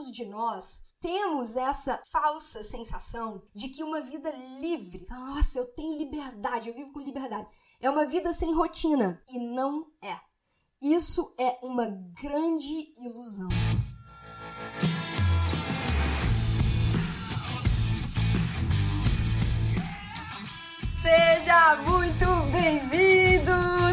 muitos de nós temos essa falsa sensação de que uma vida livre, nossa, eu tenho liberdade, eu vivo com liberdade, é uma vida sem rotina. E não é. Isso é uma grande ilusão. Seja muito bem-vindo,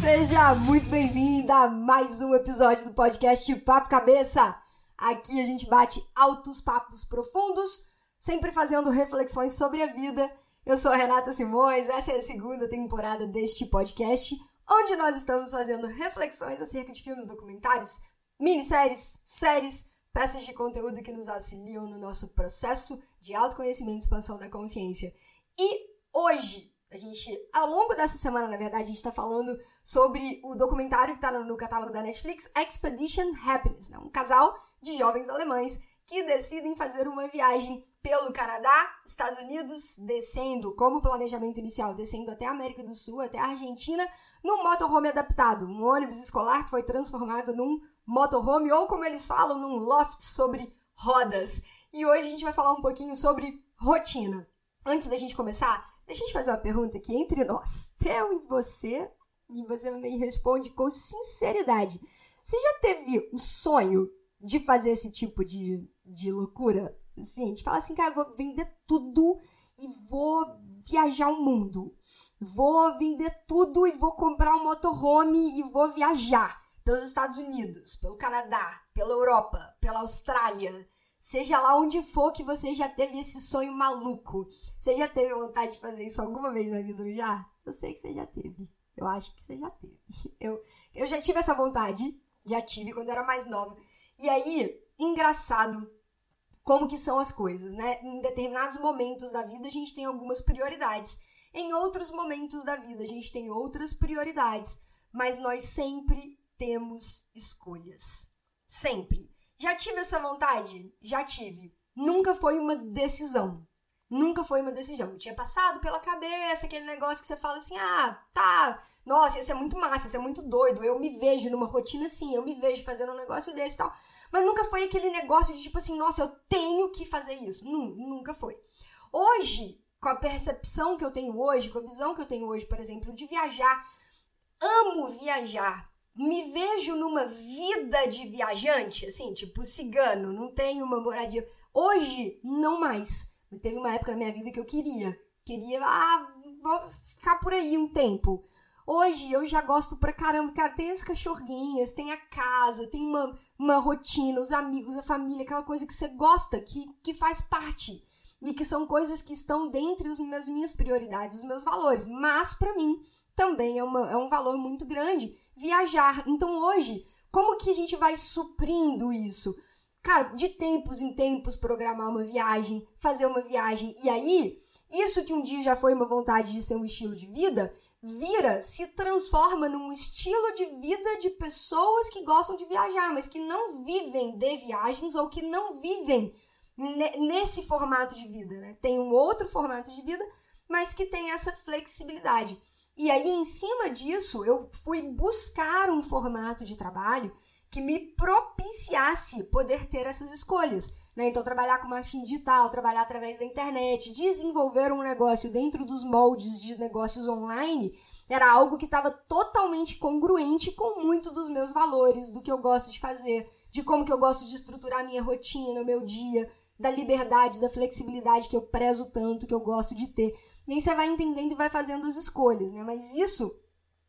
seja muito bem-vinda a mais um episódio do podcast Papo Cabeça. Aqui a gente bate altos papos profundos, sempre fazendo reflexões sobre a vida. Eu sou a Renata Simões, essa é a segunda temporada deste podcast, onde nós estamos fazendo reflexões acerca de filmes documentários, minisséries, séries, peças de conteúdo que nos auxiliam no nosso processo de autoconhecimento e expansão da consciência. E hoje, a gente, ao longo dessa semana, na verdade, a gente está falando sobre o documentário que está no, catálogo da Netflix, Expedition Happiness, né? um casal de jovens alemães que decidem fazer uma viagem pelo Canadá, Estados Unidos, descendo, como planejamento inicial, descendo até a América do Sul, até a Argentina, num motorhome adaptado, um ônibus escolar que foi transformado num motorhome, ou como eles falam, num loft sobre rodas. E hoje a gente vai falar um pouquinho sobre rotina. Antes da gente começar, Deixa eu te fazer uma pergunta aqui entre nós, eu e você, e você me responde com sinceridade. Você já teve o sonho de fazer esse tipo de, de loucura? Assim, de falar assim, cara, vou vender tudo e vou viajar o mundo. Vou vender tudo e vou comprar um motorhome e vou viajar pelos Estados Unidos, pelo Canadá, pela Europa, pela Austrália. Seja lá onde for que você já teve esse sonho maluco. Você já teve vontade de fazer isso alguma vez na vida, já? Eu sei que você já teve. Eu acho que você já teve. Eu, eu já tive essa vontade. Já tive quando era mais nova. E aí, engraçado como que são as coisas, né? Em determinados momentos da vida a gente tem algumas prioridades. Em outros momentos da vida a gente tem outras prioridades. Mas nós sempre temos escolhas. Sempre. Já tive essa vontade? Já tive. Nunca foi uma decisão. Nunca foi uma decisão. tinha passado pela cabeça aquele negócio que você fala assim: ah, tá, nossa, isso é muito massa, isso é muito doido. Eu me vejo numa rotina assim, eu me vejo fazendo um negócio desse e tal. Mas nunca foi aquele negócio de tipo assim: nossa, eu tenho que fazer isso. Nunca foi. Hoje, com a percepção que eu tenho hoje, com a visão que eu tenho hoje, por exemplo, de viajar, amo viajar me vejo numa vida de viajante, assim, tipo cigano, não tenho uma moradia. Hoje, não mais. Teve uma época na minha vida que eu queria. Queria, ah, vou ficar por aí um tempo. Hoje eu já gosto pra caramba, cara, tem as cachorrinhas, tem a casa, tem uma, uma rotina, os amigos, a família, aquela coisa que você gosta, que, que faz parte. E que são coisas que estão dentre as minhas prioridades, os meus valores. Mas, para mim, também é, uma, é um valor muito grande viajar. Então hoje, como que a gente vai suprindo isso? Cara, de tempos em tempos programar uma viagem, fazer uma viagem e aí, isso que um dia já foi uma vontade de ser um estilo de vida, vira, se transforma num estilo de vida de pessoas que gostam de viajar, mas que não vivem de viagens ou que não vivem nesse formato de vida, né? Tem um outro formato de vida, mas que tem essa flexibilidade. E aí, em cima disso, eu fui buscar um formato de trabalho que me propiciasse poder ter essas escolhas. Né? Então, trabalhar com marketing digital, trabalhar através da internet, desenvolver um negócio dentro dos moldes de negócios online, era algo que estava totalmente congruente com muito dos meus valores, do que eu gosto de fazer, de como que eu gosto de estruturar minha rotina, meu dia, da liberdade, da flexibilidade que eu prezo tanto, que eu gosto de ter. E aí você vai entendendo e vai fazendo as escolhas, né? Mas isso,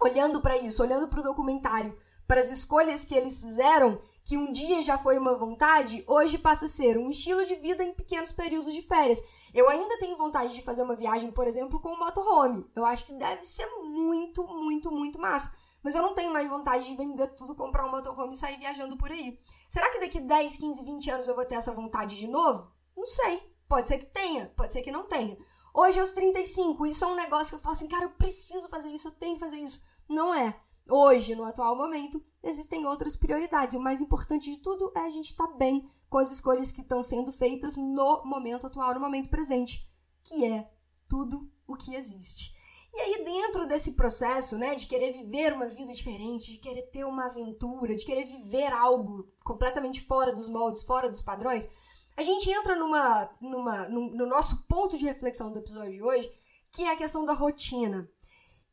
olhando para isso, olhando para o documentário, para as escolhas que eles fizeram, que um dia já foi uma vontade, hoje passa a ser um estilo de vida em pequenos períodos de férias. Eu ainda tenho vontade de fazer uma viagem, por exemplo, com um motorhome. Eu acho que deve ser muito, muito, muito massa. Mas eu não tenho mais vontade de vender tudo, comprar um motorhome e sair viajando por aí. Será que daqui 10, 15, 20 anos eu vou ter essa vontade de novo? Não sei. Pode ser que tenha, pode ser que não tenha. Hoje, aos 35, isso é um negócio que eu falo assim, cara, eu preciso fazer isso, eu tenho que fazer isso. Não é. Hoje, no atual momento, existem outras prioridades. O mais importante de tudo é a gente estar tá bem com as escolhas que estão sendo feitas no momento atual, no momento presente, que é tudo o que existe. E aí, dentro desse processo, né, de querer viver uma vida diferente, de querer ter uma aventura, de querer viver algo completamente fora dos moldes, fora dos padrões, a gente entra numa, numa, no, no nosso ponto de reflexão do episódio de hoje, que é a questão da rotina.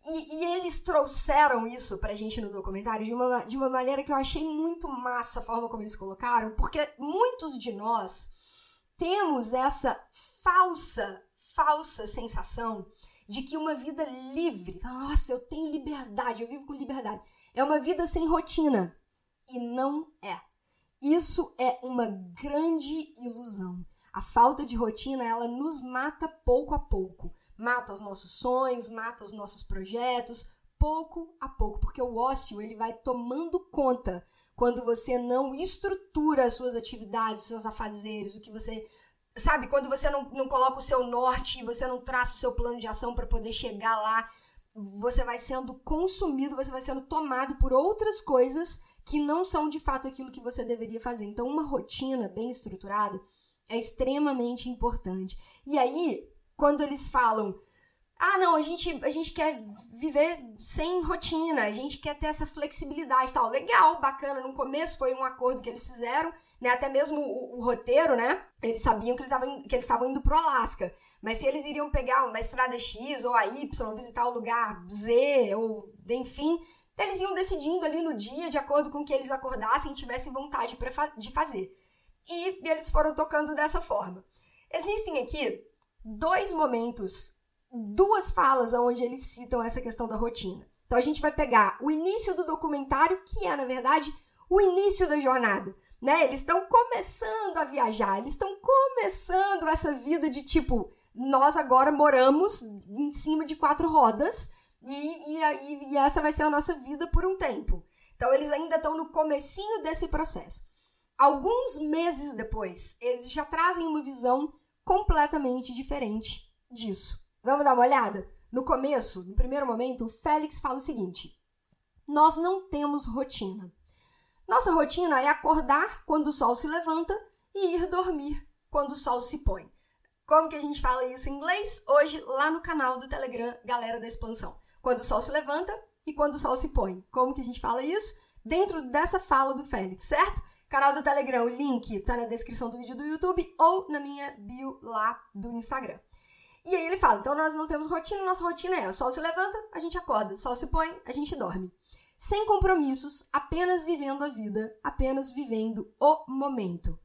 E, e, eles trouxeram isso pra gente no documentário de uma, de uma maneira que eu achei muito massa a forma como eles colocaram, porque muitos de nós temos essa falsa, falsa sensação de que uma vida livre, nossa, eu tenho liberdade, eu vivo com liberdade, é uma vida sem rotina. E não é. Isso é uma grande ilusão. A falta de rotina, ela nos mata pouco a pouco. Mata os nossos sonhos, mata os nossos projetos, pouco a pouco, porque o ócio ele vai tomando conta quando você não estrutura as suas atividades, os seus afazeres, o que você sabe, quando você não, não coloca o seu norte, você não traça o seu plano de ação para poder chegar lá, você vai sendo consumido, você vai sendo tomado por outras coisas que não são de fato aquilo que você deveria fazer. Então, uma rotina bem estruturada é extremamente importante. E aí, quando eles falam ah, não, a gente, a gente quer viver sem rotina, a gente quer ter essa flexibilidade tal. Legal, bacana. No começo foi um acordo que eles fizeram, né? Até mesmo o, o roteiro, né? Eles sabiam que, que eles estavam indo pro Alasca. Mas se eles iriam pegar uma estrada X ou a Y, visitar o lugar Z, ou enfim, eles iam decidindo ali no dia, de acordo com o que eles acordassem e tivessem vontade de fazer. E eles foram tocando dessa forma. Existem aqui dois momentos duas falas onde eles citam essa questão da rotina. Então a gente vai pegar o início do documentário, que é, na verdade, o início da jornada. Né? Eles estão começando a viajar, eles estão começando essa vida de tipo, nós agora moramos em cima de quatro rodas e, e, e essa vai ser a nossa vida por um tempo. Então eles ainda estão no comecinho desse processo. Alguns meses depois, eles já trazem uma visão completamente diferente disso. Vamos dar uma olhada? No começo, no primeiro momento, o Félix fala o seguinte: Nós não temos rotina. Nossa rotina é acordar quando o sol se levanta e ir dormir quando o sol se põe. Como que a gente fala isso em inglês? Hoje, lá no canal do Telegram, Galera da Expansão. Quando o sol se levanta e quando o sol se põe. Como que a gente fala isso? Dentro dessa fala do Félix, certo? Canal do Telegram, o link tá na descrição do vídeo do YouTube ou na minha bio lá do Instagram. E aí ele fala: então nós não temos rotina, nossa rotina é: o sol se levanta, a gente acorda, o sol se põe, a gente dorme. Sem compromissos, apenas vivendo a vida, apenas vivendo o momento.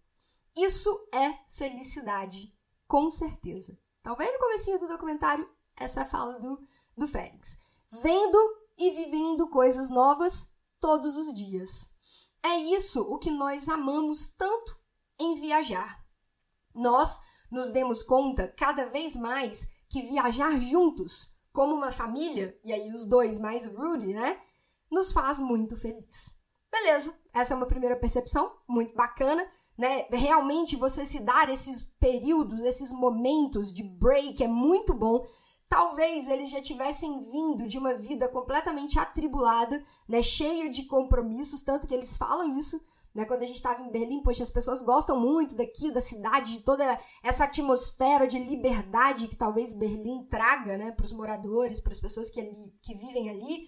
Isso é felicidade, com certeza. Tá vendo no comecinho do documentário? Essa é fala do, do Félix. Vendo e vivendo coisas novas todos os dias. É isso o que nós amamos tanto em viajar. Nós nos demos conta cada vez mais que viajar juntos, como uma família, e aí os dois mais Rudy, né, nos faz muito feliz. Beleza, essa é uma primeira percepção, muito bacana, né? Realmente você se dar esses períodos, esses momentos de break é muito bom. Talvez eles já tivessem vindo de uma vida completamente atribulada, né, cheia de compromissos, tanto que eles falam isso né? Quando a gente estava em Berlim, poxa, as pessoas gostam muito daqui, da cidade, de toda essa atmosfera de liberdade que talvez Berlim traga né, para os moradores, para as pessoas que, ali, que vivem ali.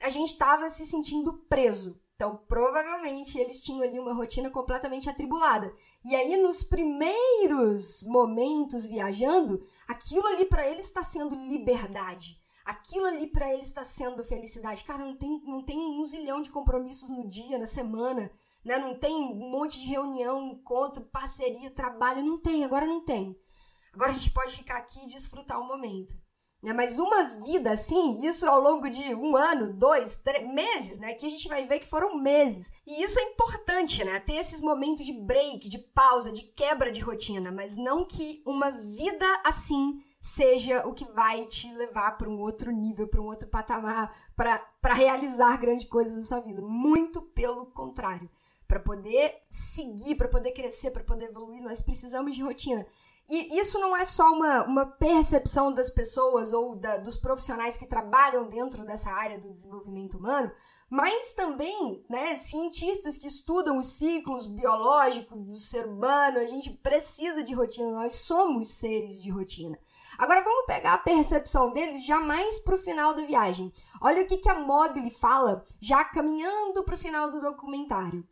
A gente estava se sentindo preso. Então, provavelmente, eles tinham ali uma rotina completamente atribulada. E aí, nos primeiros momentos viajando, aquilo ali para eles está sendo liberdade. Aquilo ali para eles está sendo felicidade. Cara, não tem, não tem um zilhão de compromissos no dia, na semana né? Não tem um monte de reunião, encontro, parceria, trabalho, não tem, agora não tem. Agora a gente pode ficar aqui e desfrutar o momento. Né? Mas uma vida assim, isso ao longo de um ano, dois, três meses, né? Que a gente vai ver que foram meses. E isso é importante, né? Ter esses momentos de break, de pausa, de quebra de rotina, mas não que uma vida assim seja o que vai te levar para um outro nível, para um outro patamar, para realizar grandes coisas na sua vida. Muito pelo contrário para poder seguir, para poder crescer, para poder evoluir, nós precisamos de rotina. E isso não é só uma, uma percepção das pessoas ou da, dos profissionais que trabalham dentro dessa área do desenvolvimento humano, mas também né, cientistas que estudam os ciclos biológicos do ser humano. A gente precisa de rotina, nós somos seres de rotina. Agora vamos pegar a percepção deles já mais pro final da viagem. Olha o que, que a Mogli fala, já caminhando pro final do documentário.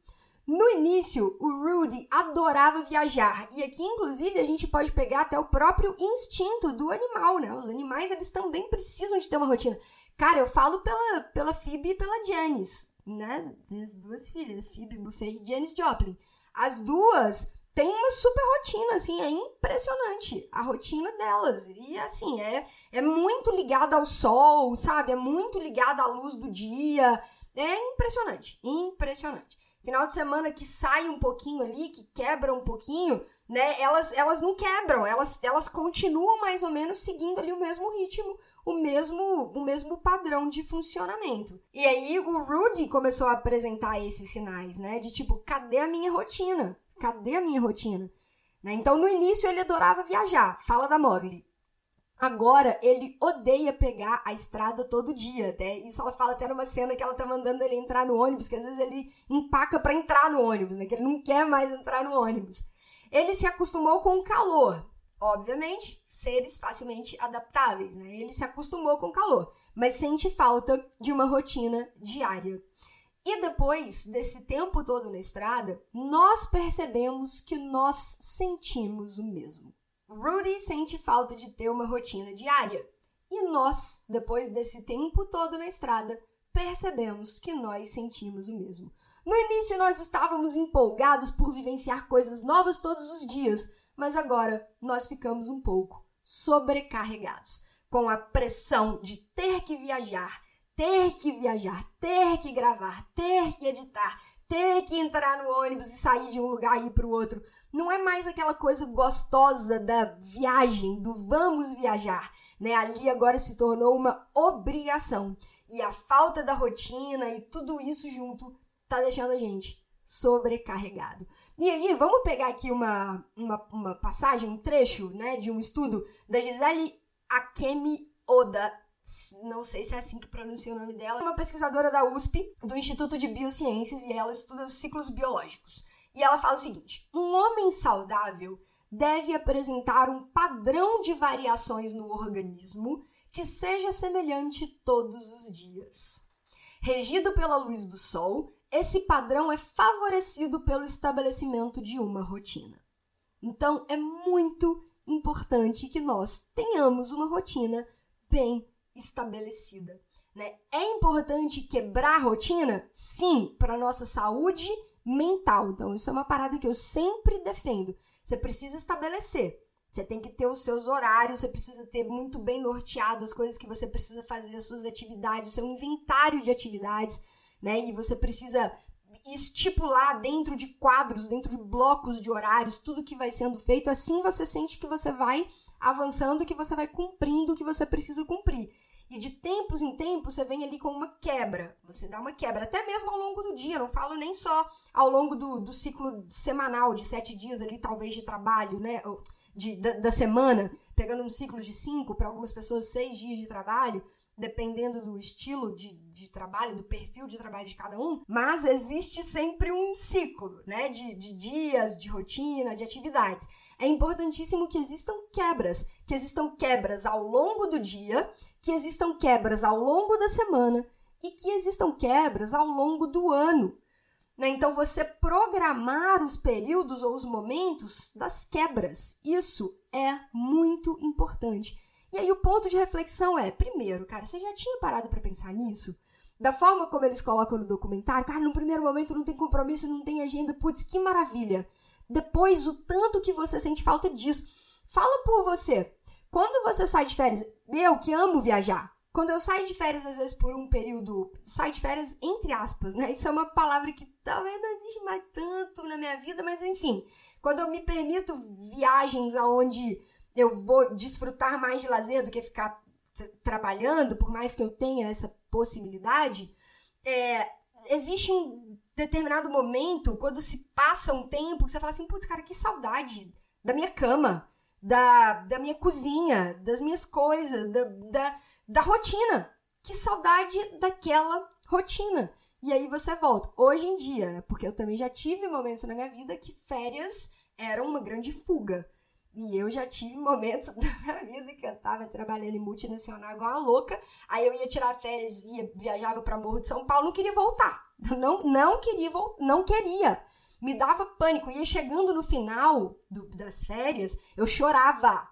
No início, o Rudy adorava viajar, e aqui inclusive a gente pode pegar até o próprio instinto do animal, né? Os animais eles também precisam de ter uma rotina. Cara, eu falo pela pela Phoebe e pela Janice, né? As duas filhas, Phoebe Buffet e Janice Joplin. As duas têm uma super rotina, assim, é impressionante a rotina delas. E assim, é, é muito ligada ao sol, sabe? É muito ligada à luz do dia. É impressionante, impressionante final de semana que sai um pouquinho ali, que quebra um pouquinho, né? Elas, elas não quebram, elas, elas continuam mais ou menos seguindo ali o mesmo ritmo, o mesmo, o mesmo padrão de funcionamento. E aí o Rudy começou a apresentar esses sinais, né? De tipo, cadê a minha rotina? Cadê a minha rotina? Né? Então, no início, ele adorava viajar. Fala da Mogli. Agora, ele odeia pegar a estrada todo dia, até. Isso ela fala até numa cena que ela tá mandando ele entrar no ônibus, que às vezes ele empaca para entrar no ônibus, né? Que ele não quer mais entrar no ônibus. Ele se acostumou com o calor. Obviamente, seres facilmente adaptáveis, né? Ele se acostumou com o calor, mas sente falta de uma rotina diária. E depois desse tempo todo na estrada, nós percebemos que nós sentimos o mesmo. Rudy sente falta de ter uma rotina diária. E nós, depois desse tempo todo na estrada, percebemos que nós sentimos o mesmo. No início, nós estávamos empolgados por vivenciar coisas novas todos os dias, mas agora nós ficamos um pouco sobrecarregados com a pressão de ter que viajar, ter que viajar, ter que gravar, ter que editar, ter que entrar no ônibus e sair de um lugar e ir para o outro não é mais aquela coisa gostosa da viagem, do vamos viajar, né? Ali agora se tornou uma obrigação. E a falta da rotina e tudo isso junto tá deixando a gente sobrecarregado. E aí, vamos pegar aqui uma, uma, uma passagem, um trecho, né, de um estudo da Gisele Akemi Oda, não sei se é assim que pronuncia o nome dela, é uma pesquisadora da USP, do Instituto de Biociências, e ela estuda os ciclos biológicos. E ela fala o seguinte: um homem saudável deve apresentar um padrão de variações no organismo que seja semelhante todos os dias. Regido pela luz do sol, esse padrão é favorecido pelo estabelecimento de uma rotina. Então, é muito importante que nós tenhamos uma rotina bem estabelecida. Né? É importante quebrar a rotina? Sim, para a nossa saúde mental. Então, isso é uma parada que eu sempre defendo. Você precisa estabelecer. Você tem que ter os seus horários, você precisa ter muito bem norteado as coisas que você precisa fazer, as suas atividades, o seu inventário de atividades, né? E você precisa estipular dentro de quadros, dentro de blocos de horários, tudo que vai sendo feito. Assim você sente que você vai avançando, que você vai cumprindo o que você precisa cumprir. E de tempos em tempos você vem ali com uma quebra. Você dá uma quebra, até mesmo ao longo do dia. Não falo nem só ao longo do, do ciclo semanal, de sete dias ali, talvez, de trabalho, né? De, da, da semana, pegando um ciclo de cinco, para algumas pessoas, seis dias de trabalho dependendo do estilo de, de trabalho, do perfil de trabalho de cada um, mas existe sempre um ciclo, né, de, de dias, de rotina, de atividades. É importantíssimo que existam quebras, que existam quebras ao longo do dia, que existam quebras ao longo da semana e que existam quebras ao longo do ano. Né? Então, você programar os períodos ou os momentos das quebras, isso é muito importante. E aí o ponto de reflexão é, primeiro, cara, você já tinha parado para pensar nisso? Da forma como eles colocam no documentário, cara, no primeiro momento não tem compromisso, não tem agenda, putz, que maravilha. Depois, o tanto que você sente falta disso. Fala por você. Quando você sai de férias, eu que amo viajar, quando eu saio de férias, às vezes por um período, saio de férias entre aspas, né? Isso é uma palavra que talvez não existe mais tanto na minha vida, mas enfim, quando eu me permito viagens aonde eu vou desfrutar mais de lazer do que ficar trabalhando, por mais que eu tenha essa possibilidade, é, existe um determinado momento, quando se passa um tempo, que você fala assim, putz, cara, que saudade da minha cama, da, da minha cozinha, das minhas coisas, da, da, da rotina. Que saudade daquela rotina. E aí você volta. Hoje em dia, né? Porque eu também já tive momentos na minha vida que férias eram uma grande fuga. E eu já tive momentos da minha vida que eu tava trabalhando em multinacional igual uma louca. Aí eu ia tirar férias, ia, viajava para Morro de São Paulo, não queria voltar. Não, não queria não queria. Me dava pânico. Ia chegando no final do, das férias, eu chorava.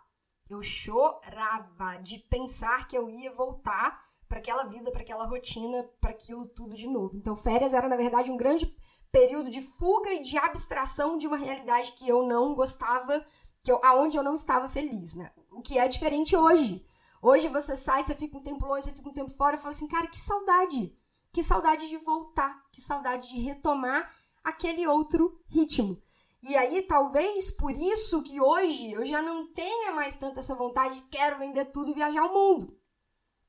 Eu chorava de pensar que eu ia voltar para aquela vida, para aquela rotina, para aquilo tudo de novo. Então, férias era, na verdade, um grande período de fuga e de abstração de uma realidade que eu não gostava, que eu, aonde eu não estava feliz, né? O que é diferente hoje. Hoje você sai, você fica um tempo longe, você fica um tempo fora e fala assim, cara, que saudade. Que saudade de voltar, que saudade de retomar aquele outro ritmo. E aí, talvez por isso que hoje eu já não tenha mais tanta essa vontade de quero vender tudo e viajar o mundo.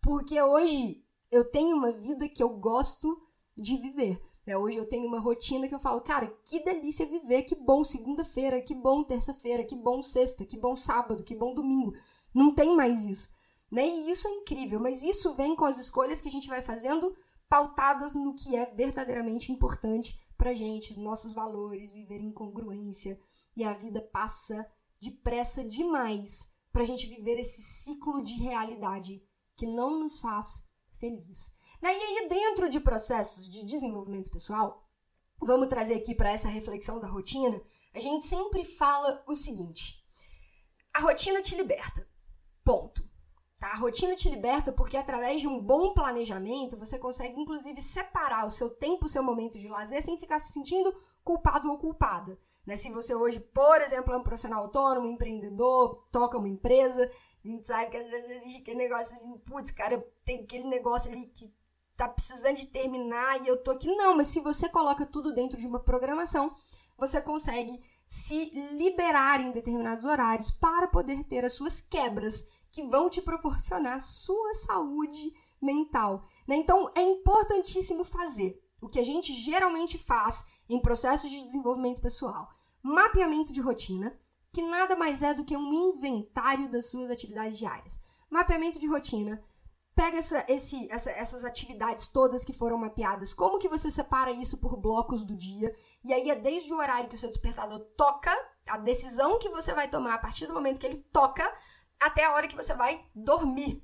Porque hoje eu tenho uma vida que eu gosto de viver. Hoje eu tenho uma rotina que eu falo, cara, que delícia viver, que bom segunda-feira, que bom terça-feira, que bom sexta, que bom sábado, que bom domingo. Não tem mais isso. Né? E isso é incrível, mas isso vem com as escolhas que a gente vai fazendo pautadas no que é verdadeiramente importante pra gente, nossos valores, viver em congruência. E a vida passa depressa demais pra gente viver esse ciclo de realidade que não nos faz feliz. E aí, dentro de processos de desenvolvimento pessoal, vamos trazer aqui para essa reflexão da rotina, a gente sempre fala o seguinte: a rotina te liberta. Ponto. Tá? A rotina te liberta porque através de um bom planejamento você consegue inclusive separar o seu tempo, o seu momento de lazer sem ficar se sentindo culpado ou culpada. Né? Se você hoje, por exemplo, é um profissional autônomo, empreendedor, toca uma empresa, a gente sabe que às vezes existe aquele negócio assim, putz, cara, tem aquele negócio ali que tá precisando de terminar e eu tô aqui. Não, mas se você coloca tudo dentro de uma programação, você consegue se liberar em determinados horários para poder ter as suas quebras que vão te proporcionar sua saúde mental. Né? Então é importantíssimo fazer o que a gente geralmente faz em processos de desenvolvimento pessoal: mapeamento de rotina, que nada mais é do que um inventário das suas atividades diárias. Mapeamento de rotina. Pega essa, esse, essa, essas atividades todas que foram mapeadas, como que você separa isso por blocos do dia? E aí é desde o horário que o seu despertador toca, a decisão que você vai tomar a partir do momento que ele toca, até a hora que você vai dormir.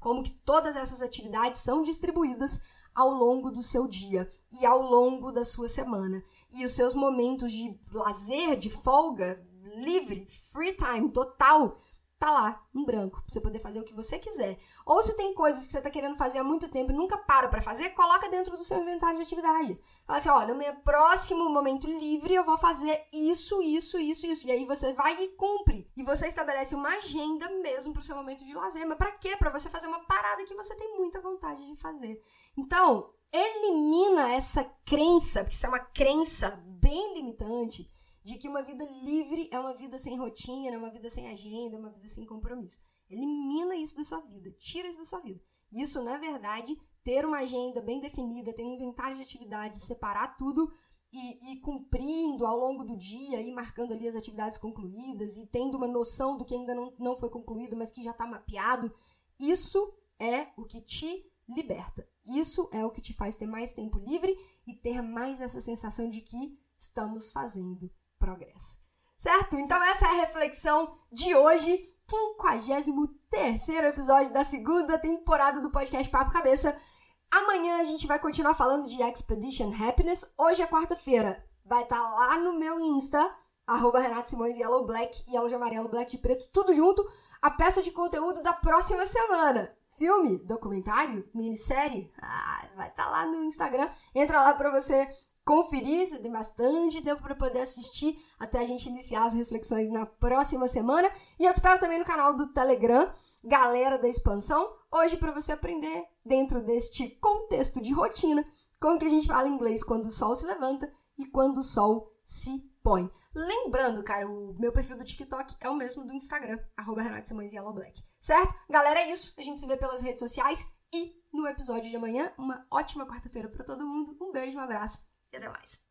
Como que todas essas atividades são distribuídas ao longo do seu dia e ao longo da sua semana. E os seus momentos de lazer, de folga, livre, free time total, tá lá, em branco, pra você poder fazer o que você quiser. Ou se tem coisas que você tá querendo fazer há muito tempo e nunca para pra fazer, coloca dentro do seu inventário de atividades. Fala assim, ó, no meu próximo momento livre eu vou fazer isso, isso, isso, isso. E aí você vai e cumpre. E você estabelece uma agenda mesmo pro seu momento de lazer. Mas pra quê? Pra você fazer uma parada que você tem muita vontade de fazer. Então, elimina essa crença, porque isso é uma crença bem limitante, de que uma vida livre é uma vida sem rotina, é uma vida sem agenda, é uma vida sem compromisso. Elimina isso da sua vida, tira isso da sua vida. Isso, na verdade, ter uma agenda bem definida, ter um inventário de atividades, separar tudo e, e cumprindo ao longo do dia, e marcando ali as atividades concluídas e tendo uma noção do que ainda não, não foi concluído, mas que já está mapeado, isso é o que te liberta. Isso é o que te faz ter mais tempo livre e ter mais essa sensação de que estamos fazendo progresso. Certo? Então essa é a reflexão de hoje, 53 episódio da segunda temporada do podcast Papo Cabeça. Amanhã a gente vai continuar falando de Expedition Happiness. Hoje é quarta-feira. Vai estar tá lá no meu Insta, arroba Renato Simões, Yellow Black, Yellow de amarelo, Black de preto, tudo junto. A peça de conteúdo da próxima semana. Filme, documentário, minissérie, ah, vai estar tá lá no Instagram. Entra lá para você conferir, bastante tempo para poder assistir até a gente iniciar as reflexões na próxima semana. E eu te espero também no canal do Telegram, Galera da Expansão, hoje para você aprender dentro deste contexto de rotina como que a gente fala inglês quando o sol se levanta e quando o sol se põe. Lembrando, cara, o meu perfil do TikTok é o mesmo do Instagram, arroba Black. Certo? Galera, é isso. A gente se vê pelas redes sociais e no episódio de amanhã. Uma ótima quarta-feira para todo mundo. Um beijo, um abraço e até mais.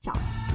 Tchau!